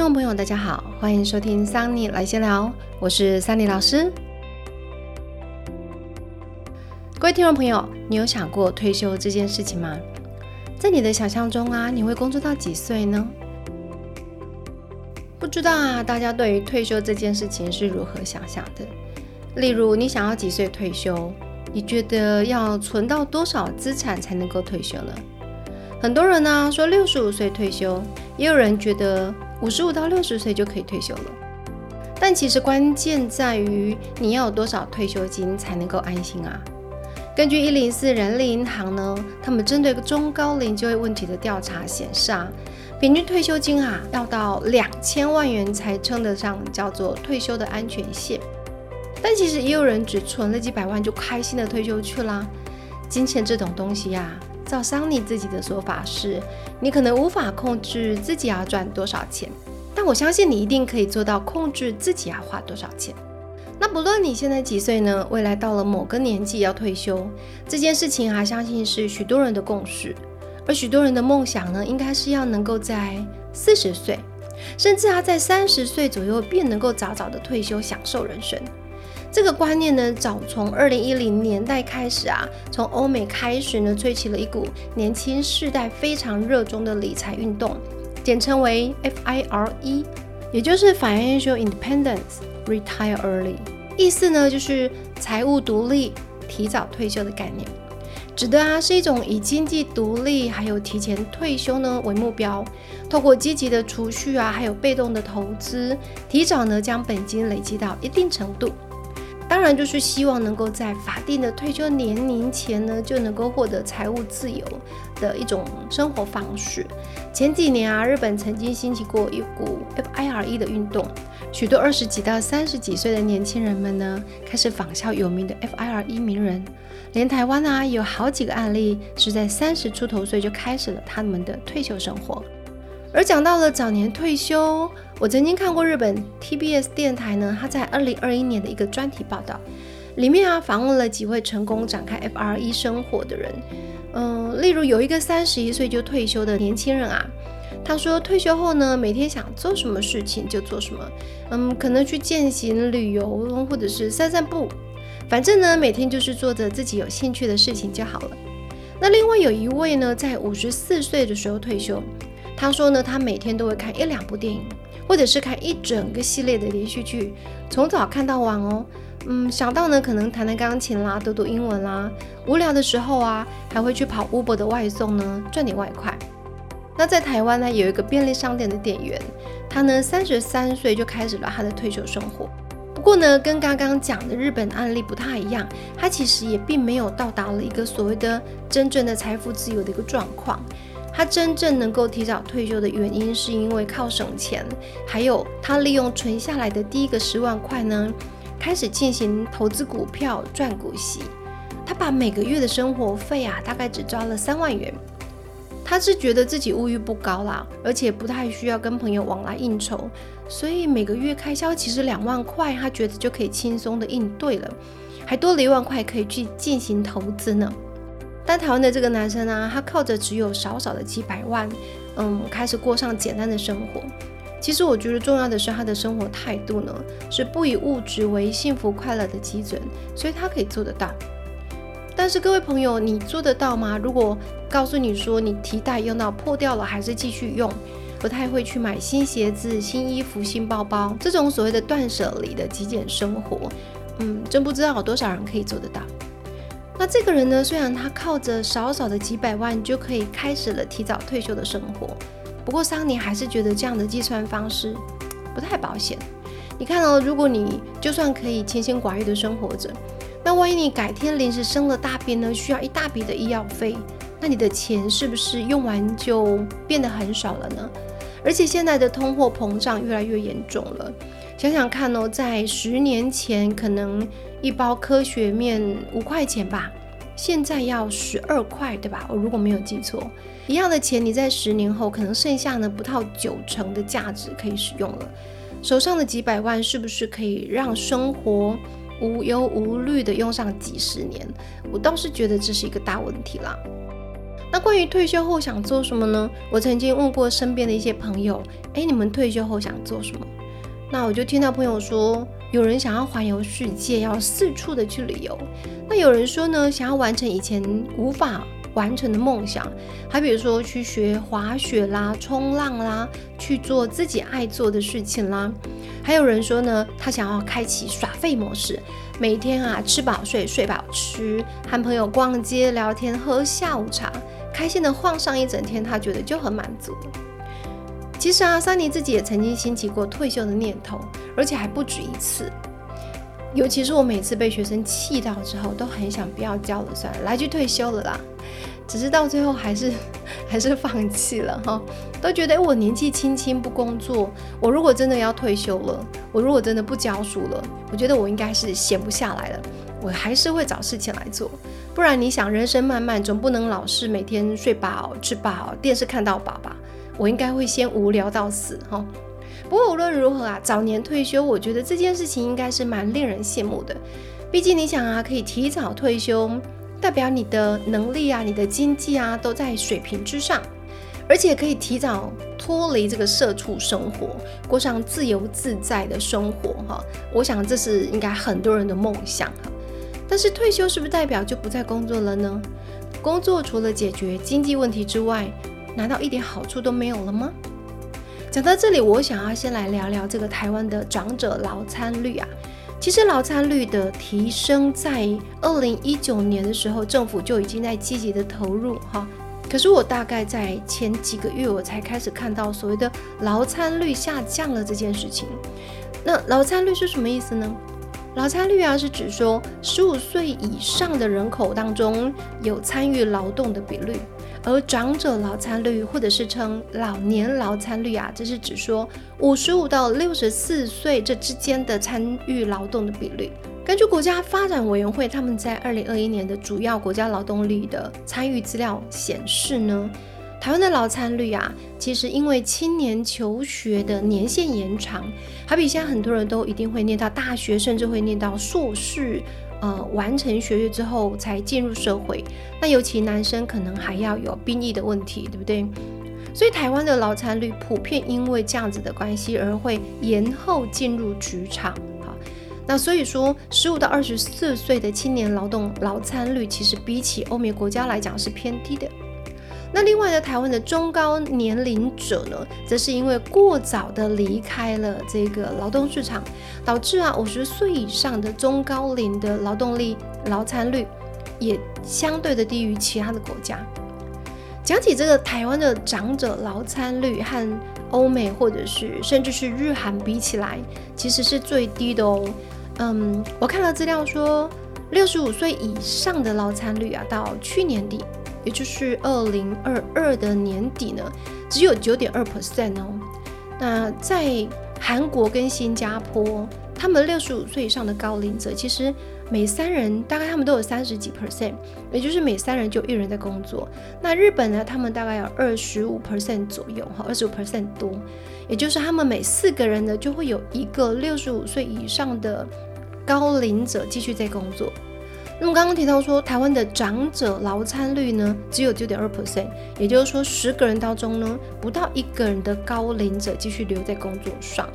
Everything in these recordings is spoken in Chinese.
听众朋友，大家好，欢迎收听桑尼来闲聊，我是桑尼老师。各位听众朋友，你有想过退休这件事情吗？在你的想象中啊，你会工作到几岁呢？不知道啊，大家对于退休这件事情是如何想象的？例如，你想要几岁退休？你觉得要存到多少资产才能够退休呢？很多人呢说六十五岁退休，也有人觉得五十五到六十岁就可以退休了。但其实关键在于你要有多少退休金才能够安心啊？根据一零四人力银行呢，他们针对中高龄就业问题的调查显示啊，平均退休金啊要到两千万元才称得上叫做退休的安全线。但其实也有人只存了几百万就开心的退休去啦。金钱这种东西呀，照桑尼自己的说法是，你可能无法控制自己要赚多少钱，但我相信你一定可以做到控制自己要花多少钱。那不论你现在几岁呢？未来到了某个年纪要退休这件事情啊，相信是许多人的共识。而许多人的梦想呢，应该是要能够在四十岁，甚至啊在三十岁左右便能够早早的退休，享受人生。这个观念呢，早从二零一零年代开始啊，从欧美开始呢，吹起了一股年轻世代非常热衷的理财运动，简称为 FIRE，也就是 Financial Independence。Retire early，意思呢就是财务独立、提早退休的概念，指的啊是一种以经济独立还有提前退休呢为目标，透过积极的储蓄啊，还有被动的投资，提早呢将本金累积到一定程度。当然，就是希望能够在法定的退休年龄前呢，就能够获得财务自由的一种生活方式。前几年啊，日本曾经兴起过一股 FIRE 的运动，许多二十几到三十几岁的年轻人们呢，开始仿效有名的 FIRE 名人。连台湾啊，有好几个案例是在三十出头岁就开始了他们的退休生活。而讲到了早年退休。我曾经看过日本 TBS 电台呢，他在二零二一年的一个专题报道，里面啊访问了几位成功展开 FRE 生活的人，嗯，例如有一个三十一岁就退休的年轻人啊，他说退休后呢，每天想做什么事情就做什么，嗯，可能去践行、旅游或者是散散步，反正呢每天就是做着自己有兴趣的事情就好了。那另外有一位呢，在五十四岁的时候退休，他说呢，他每天都会看一两部电影。或者是看一整个系列的连续剧，从早看到晚哦。嗯，想到呢，可能弹弹钢琴啦，读读英文啦。无聊的时候啊，还会去跑 Uber 的外送呢，赚点外快。那在台湾呢，有一个便利商店的店员，他呢三十三岁就开始了他的退休生活。不过呢，跟刚刚讲的日本案例不太一样，他其实也并没有到达了一个所谓的真正的财富自由的一个状况。他真正能够提早退休的原因，是因为靠省钱，还有他利用存下来的第一个十万块呢，开始进行投资股票赚股息。他把每个月的生活费啊，大概只抓了三万元。他是觉得自己物欲不高啦，而且不太需要跟朋友往来应酬，所以每个月开销其实两万块，他觉得就可以轻松的应对了，还多了一万块可以去进行投资呢。但台湾的这个男生呢，他靠着只有少少的几百万，嗯，开始过上简单的生活。其实我觉得重要的是他的生活态度呢，是不以物质为幸福快乐的基准，所以他可以做得到。但是各位朋友，你做得到吗？如果告诉你说你提袋用到破掉了，还是继续用，不太会去买新鞋子、新衣服、新包包，这种所谓的断舍离的极简生活，嗯，真不知道有多少人可以做得到。那这个人呢？虽然他靠着少少的几百万就可以开始了提早退休的生活，不过桑尼还是觉得这样的计算方式不太保险。你看哦，如果你就算可以清心寡欲的生活着，那万一你改天临时生了大病呢，需要一大笔的医药费，那你的钱是不是用完就变得很少了呢？而且现在的通货膨胀越来越严重了，想想看哦，在十年前可能。一包科学面五块钱吧，现在要十二块，对吧？我如果没有记错，一样的钱，你在十年后可能剩下呢不到九成的价值可以使用了。手上的几百万是不是可以让生活无忧无虑的用上几十年？我倒是觉得这是一个大问题啦。那关于退休后想做什么呢？我曾经问过身边的一些朋友，哎，你们退休后想做什么？那我就听到朋友说，有人想要环游世界，要四处的去旅游。那有人说呢，想要完成以前无法完成的梦想，还比如说去学滑雪啦、冲浪啦，去做自己爱做的事情啦。还有人说呢，他想要开启耍废模式，每天啊吃饱睡，睡饱吃，和朋友逛街聊天，喝下午茶。开心的晃上一整天，他觉得就很满足。其实啊，桑尼自己也曾经兴起过退休的念头，而且还不止一次。尤其是我每次被学生气到之后，都很想不要教了，算了，来去退休了啦。只是到最后还是 还是放弃了哈，都觉得我年纪轻轻不工作，我如果真的要退休了，我如果真的不教书了，我觉得我应该是闲不下来了。我还是会找事情来做，不然你想，人生漫漫，总不能老是每天睡饱、吃饱、电视看到饱吧？我应该会先无聊到死哈。不过无论如何啊，早年退休，我觉得这件事情应该是蛮令人羡慕的。毕竟你想啊，可以提早退休，代表你的能力啊、你的经济啊都在水平之上，而且可以提早脱离这个社畜生活，过上自由自在的生活哈。我想这是应该很多人的梦想哈。但是退休是不是代表就不再工作了呢？工作除了解决经济问题之外，难道一点好处都没有了吗？讲到这里，我想要先来聊聊这个台湾的长者劳参率啊。其实劳参率的提升，在二零一九年的时候，政府就已经在积极的投入哈。可是我大概在前几个月，我才开始看到所谓的劳参率下降了这件事情。那劳参率是什么意思呢？劳参率啊，是指说十五岁以上的人口当中有参与劳动的比率，而长者劳参率或者是称老年劳参率啊，这是指说五十五到六十四岁这之间的参与劳动的比率。根据国家发展委员会他们在二零二一年的主要国家劳动力的参与资料显示呢。台湾的劳参率啊，其实因为青年求学的年限延长，好比现在很多人都一定会念到大学，甚至会念到硕士，呃，完成学业之后才进入社会。那尤其男生可能还要有兵役的问题，对不对？所以台湾的劳参率普遍因为这样子的关系而会延后进入职场。好，那所以说，十五到二十四岁的青年劳动劳参率，其实比起欧美国家来讲是偏低的。那另外呢，台湾的中高年龄者呢，则是因为过早的离开了这个劳动市场，导致啊五十岁以上的中高龄的劳动力劳参率也相对的低于其他的国家。讲起这个台湾的长者劳参率和欧美或者是甚至是日韩比起来，其实是最低的哦。嗯，我看了资料说，六十五岁以上的劳参率啊，到去年底。也就是二零二二的年底呢，只有九点二 percent 哦。那在韩国跟新加坡，他们六十五岁以上的高龄者，其实每三人大概他们都有三十几 percent，也就是每三人就一人在工作。那日本呢，他们大概有二十五 percent 左右哈，二十五 percent 多，也就是他们每四个人呢就会有一个六十五岁以上的高龄者继续在工作。那么刚刚提到说，台湾的长者劳参率呢只有九点二 percent，也就是说十个人当中呢不到一个人的高龄者继续留在工作上。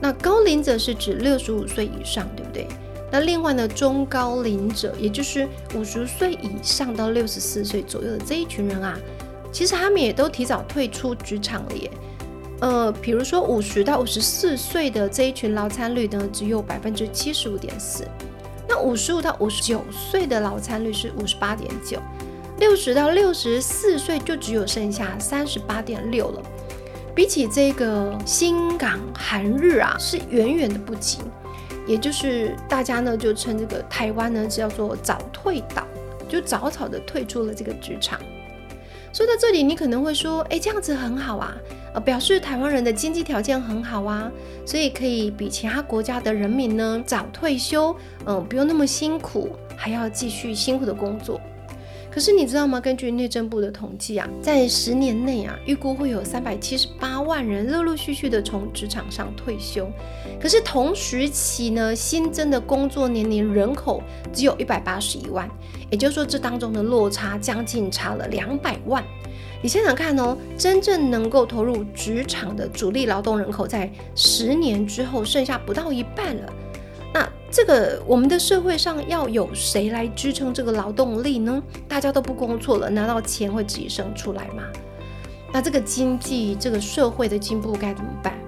那高龄者是指六十五岁以上，对不对？那另外呢中高龄者，也就是五十岁以上到六十四岁左右的这一群人啊，其实他们也都提早退出职场了耶。呃，比如说五十到五十四岁的这一群劳参率呢只有百分之七十五点四。那五十五到五十九岁的劳参率是五十八点九，六十到六十四岁就只有剩下三十八点六了。比起这个新港韩日啊，是远远的不及。也就是大家呢就称这个台湾呢叫做早退岛，就早早的退出了这个职场。说到这里，你可能会说，哎，这样子很好啊，呃，表示台湾人的经济条件很好啊，所以可以比其他国家的人民呢早退休，嗯，不用那么辛苦，还要继续辛苦的工作。可是你知道吗？根据内政部的统计啊，在十年内啊，预估会有三百七十八万人陆陆续续的从职场上退休。可是同时期呢，新增的工作年龄人口只有一百八十一万，也就是说，这当中的落差将近差了两百万。你想想看哦，真正能够投入职场的主力劳动人口，在十年之后剩下不到一半了。那这个我们的社会上要有谁来支撑这个劳动力呢？大家都不工作了，难道钱会自己生出来吗？那这个经济、这个社会的进步该怎么办？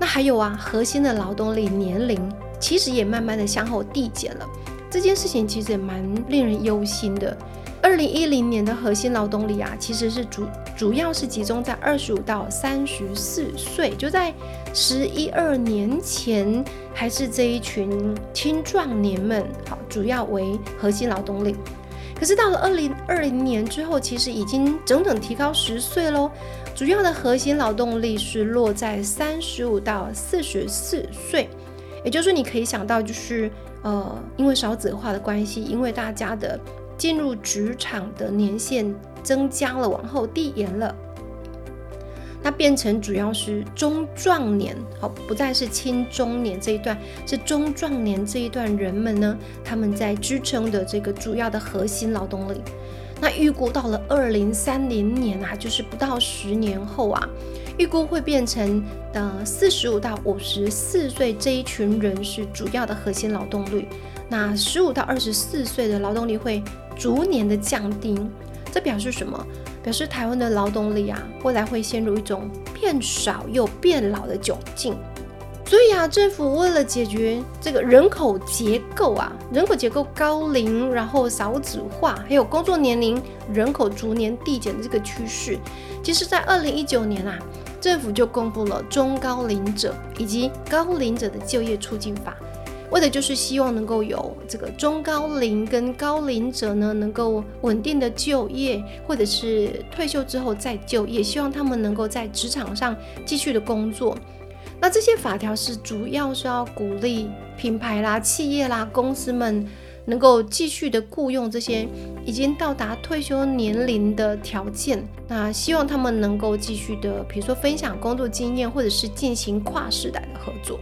那还有啊，核心的劳动力年龄其实也慢慢的向后递减了，这件事情其实也蛮令人忧心的。二零一零年的核心劳动力啊，其实是主主要是集中在二十五到三十四岁，就在十一二年前，还是这一群青壮年们，好，主要为核心劳动力。可是到了二零二零年之后，其实已经整整提高十岁喽。主要的核心劳动力是落在三十五到四十四岁，也就是说，你可以想到，就是呃，因为少子化的关系，因为大家的。进入职场的年限增加了，往后递延了，那变成主要是中壮年，好，不再是青中年这一段，是中壮年这一段人们呢，他们在支撑的这个主要的核心劳动力。那预估到了二零三零年啊，就是不到十年后啊，预估会变成呃四十五到五十四岁这一群人是主要的核心劳动力。那十五到二十四岁的劳动力会逐年的降低，这表示什么？表示台湾的劳动力啊，未来会陷入一种变少又变老的窘境。所以啊，政府为了解决这个人口结构啊，人口结构高龄，然后少子化，还有工作年龄人口逐年递减的这个趋势，其实在二零一九年啊，政府就公布了中高龄者以及高龄者的就业促进法。为的就是希望能够有这个中高龄跟高龄者呢，能够稳定的就业，或者是退休之后再就业，希望他们能够在职场上继续的工作。那这些法条是主要是要鼓励品牌啦、企业啦、公司们能够继续的雇佣这些已经到达退休年龄的条件。那希望他们能够继续的，比如说分享工作经验，或者是进行跨世代的合作。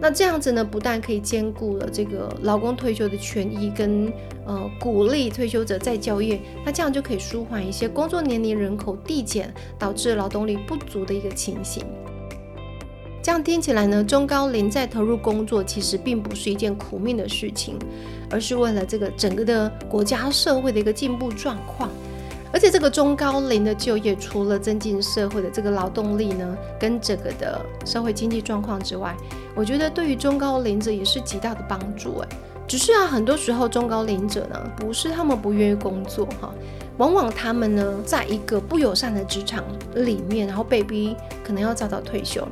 那这样子呢，不但可以兼顾了这个劳工退休的权益，跟呃鼓励退休者再就业，那这样就可以舒缓一些工作年龄人口递减导致劳动力不足的一个情形。这样听起来呢，中高龄再投入工作其实并不是一件苦命的事情，而是为了这个整个的国家社会的一个进步状况。而且这个中高龄的就业，除了增进社会的这个劳动力呢，跟整个的社会经济状况之外，我觉得对于中高龄者也是极大的帮助。哎，只是啊，很多时候中高龄者呢，不是他们不愿意工作哈，往往他们呢，在一个不友善的职场里面，然后被逼可能要早早退休。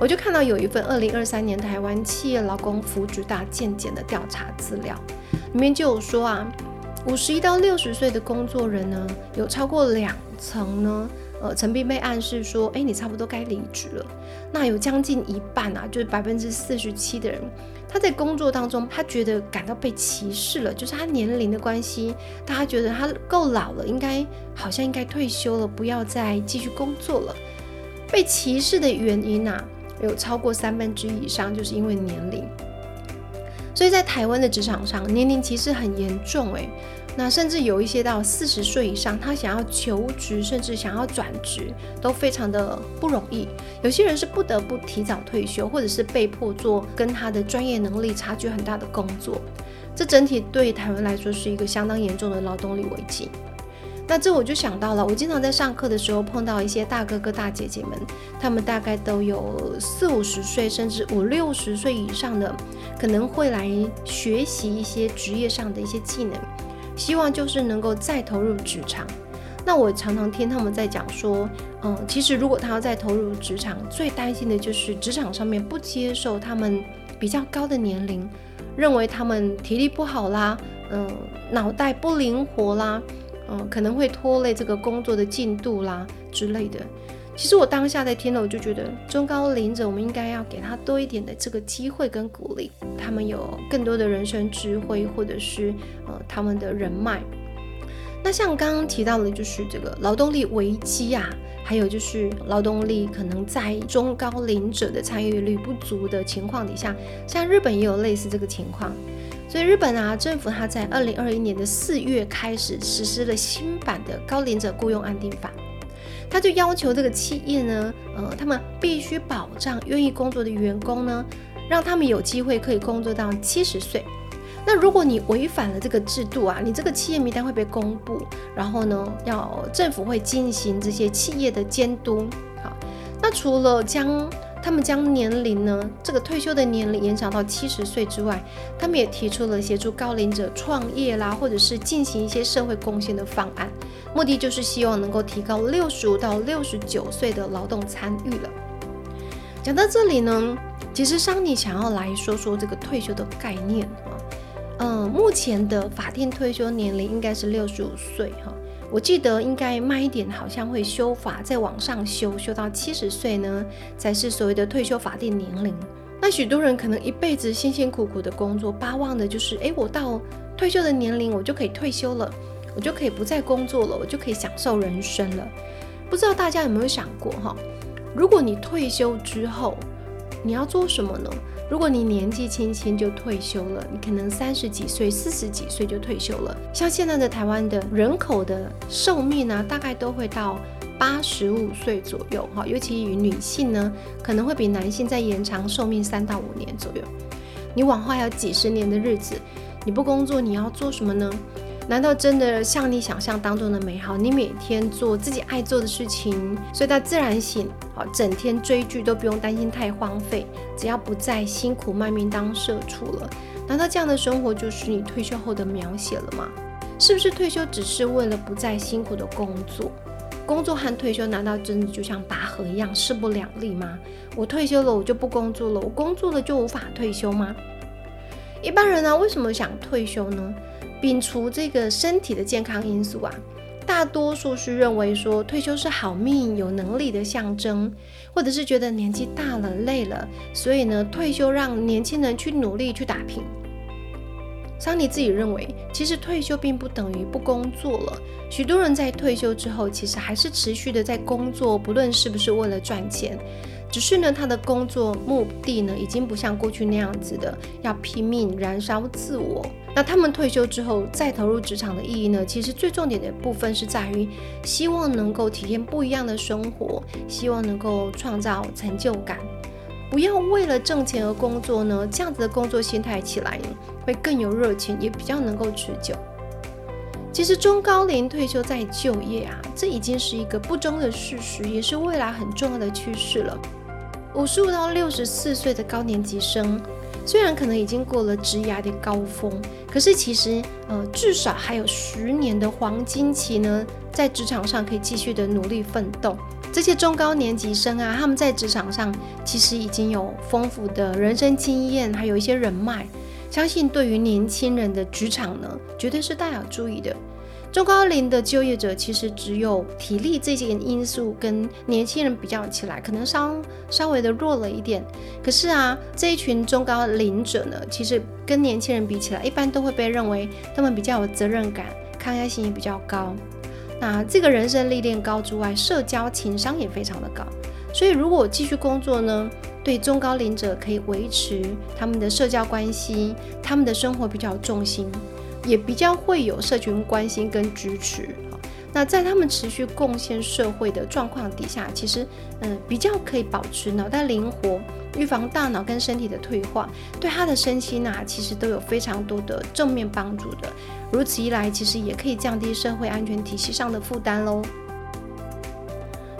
我就看到有一份二零二三年台湾企业劳工福祉大健检的调查资料，里面就有说啊。五十一到六十岁的工作人呢，有超过两层呢，呃，曾经被暗示说，哎，你差不多该离职了。那有将近一半啊，就是百分之四十七的人，他在工作当中，他觉得感到被歧视了，就是他年龄的关系，大家觉得他够老了，应该好像应该退休了，不要再继续工作了。被歧视的原因啊，有超过三分之一以上，就是因为年龄。所以在台湾的职场上，年龄歧视很严重诶。那甚至有一些到四十岁以上，他想要求职，甚至想要转职，都非常的不容易。有些人是不得不提早退休，或者是被迫做跟他的专业能力差距很大的工作。这整体对台湾来说是一个相当严重的劳动力危机。那这我就想到了，我经常在上课的时候碰到一些大哥哥大姐姐们，他们大概都有四五十岁，甚至五六十岁以上的，可能会来学习一些职业上的一些技能，希望就是能够再投入职场。那我常常听他们在讲说，嗯，其实如果他要再投入职场，最担心的就是职场上面不接受他们比较高的年龄，认为他们体力不好啦，嗯，脑袋不灵活啦。嗯，可能会拖累这个工作的进度啦之类的。其实我当下在听了，我就觉得中高龄者，我们应该要给他多一点的这个机会跟鼓励。他们有更多的人生智慧，或者是呃他们的人脉。那像刚刚提到的，就是这个劳动力危机啊，还有就是劳动力可能在中高龄者的参与率不足的情况底下，像日本也有类似这个情况。所以日本啊，政府它在二零二一年的四月开始实施了新版的高龄者雇佣安定法，他就要求这个企业呢，呃，他们必须保障愿意工作的员工呢，让他们有机会可以工作到七十岁。那如果你违反了这个制度啊，你这个企业名单会被公布，然后呢，要政府会进行这些企业的监督。好，那除了将他们将年龄呢，这个退休的年龄延长到七十岁之外，他们也提出了协助高龄者创业啦，或者是进行一些社会贡献的方案，目的就是希望能够提高六十五到六十九岁的劳动参与了。讲到这里呢，其实桑尼想要来说说这个退休的概念啊，嗯，目前的法定退休年龄应该是六十五岁哈。我记得应该慢一点，好像会修法，再往上修，修到七十岁呢，才是所谓的退休法定年龄。那许多人可能一辈子辛辛苦苦的工作，巴望的就是，哎，我到退休的年龄，我就可以退休了，我就可以不再工作了，我就可以享受人生了。不知道大家有没有想过哈？如果你退休之后，你要做什么呢？如果你年纪轻轻就退休了，你可能三十几岁、四十几岁就退休了。像现在的台湾的人口的寿命呢，大概都会到八十五岁左右哈，尤其与女性呢，可能会比男性再延长寿命三到五年左右。你往后还有几十年的日子，你不工作，你要做什么呢？难道真的像你想象当中的美好？你每天做自己爱做的事情，睡到自然醒，好，整天追剧都不用担心太荒废，只要不再辛苦卖命当社畜了。难道这样的生活就是你退休后的描写了吗？是不是退休只是为了不再辛苦的工作？工作和退休难道真的就像拔河一样势不两立吗？我退休了，我就不工作了；我工作了，就无法退休吗？一般人呢，为什么想退休呢？摒除这个身体的健康因素啊，大多数是认为说退休是好命、有能力的象征，或者是觉得年纪大了、累了，所以呢退休让年轻人去努力去打拼。桑尼自己认为，其实退休并不等于不工作了。许多人在退休之后，其实还是持续的在工作，不论是不是为了赚钱。只是呢，他的工作目的呢，已经不像过去那样子的要拼命燃烧自我。那他们退休之后再投入职场的意义呢？其实最重点的部分是在于，希望能够体验不一样的生活，希望能够创造成就感，不要为了挣钱而工作呢。这样子的工作心态起来，会更有热情，也比较能够持久。其实中高龄退休再就业啊，这已经是一个不争的事实，也是未来很重要的趋势了。五十五到六十四岁的高年级生，虽然可能已经过了职涯的高峰，可是其实呃至少还有十年的黄金期呢，在职场上可以继续的努力奋斗。这些中高年级生啊，他们在职场上其实已经有丰富的人生经验，还有一些人脉，相信对于年轻人的职场呢，绝对是大有注意的。中高龄的就业者其实只有体力这些因素跟年轻人比较起来，可能稍稍微的弱了一点。可是啊，这一群中高龄者呢，其实跟年轻人比起来，一般都会被认为他们比较有责任感，抗压性也比较高。那这个人生历练高之外，社交情商也非常的高。所以如果继续工作呢，对中高龄者可以维持他们的社交关系，他们的生活比较重心。也比较会有社群关心跟支持那在他们持续贡献社会的状况底下，其实嗯比较可以保持脑袋灵活，预防大脑跟身体的退化，对他的身心呐其实都有非常多的正面帮助的。如此一来，其实也可以降低社会安全体系上的负担喽。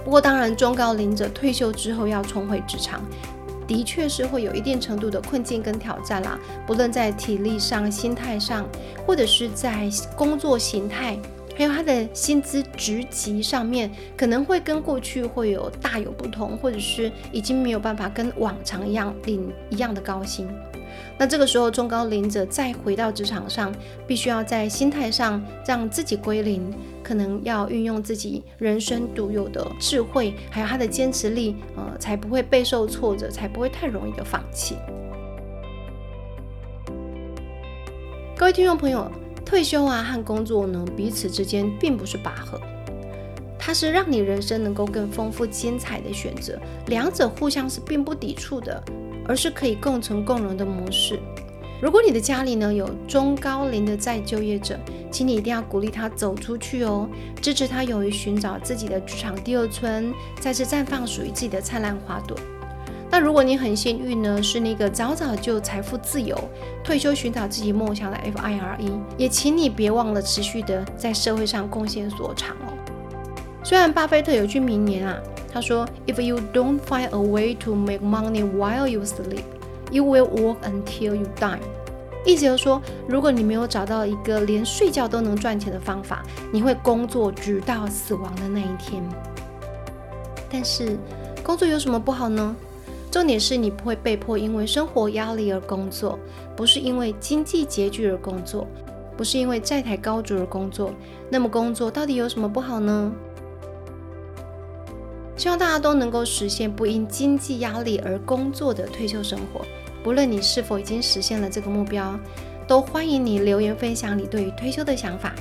不过当然，中高龄者退休之后要重回职场。的确是会有一定程度的困境跟挑战啦，不论在体力上、心态上，或者是在工作形态，还有他的薪资职级上面，可能会跟过去会有大有不同，或者是已经没有办法跟往常一样领一样的高薪。那这个时候，中高龄者再回到职场上，必须要在心态上让自己归零，可能要运用自己人生独有的智慧，还有他的坚持力，呃，才不会备受挫折，才不会太容易的放弃。各位听众朋友。退休啊和工作呢彼此之间并不是拔河，它是让你人生能够更丰富精彩的选择，两者互相是并不抵触的，而是可以共存共荣的模式。如果你的家里呢有中高龄的再就业者，请你一定要鼓励他走出去哦，支持他勇于寻找自己的职场第二春，再次绽放属于自己的灿烂花朵。那如果你很幸运呢，是那个早早就财富自由、退休寻找自己梦想的 FIRE，也请你别忘了持续的在社会上贡献所长哦。虽然巴菲特有句名言啊，他说：“If you don't find a way to make money while you sleep。” You will work until you die。意思就是说，如果你没有找到一个连睡觉都能赚钱的方法，你会工作直到死亡的那一天。但是，工作有什么不好呢？重点是你不会被迫因为生活压力而工作，不是因为经济拮据而工作，不是因为债台高筑而工作。那么，工作到底有什么不好呢？希望大家都能够实现不因经济压力而工作的退休生活。不论你是否已经实现了这个目标，都欢迎你留言分享你对于退休的想法，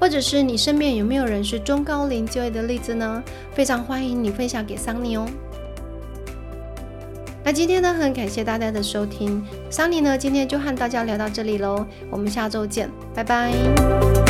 或者是你身边有没有人是中高龄就业的例子呢？非常欢迎你分享给桑尼哦。那今天呢，很感谢大家的收听，桑尼呢今天就和大家聊到这里喽，我们下周见，拜拜。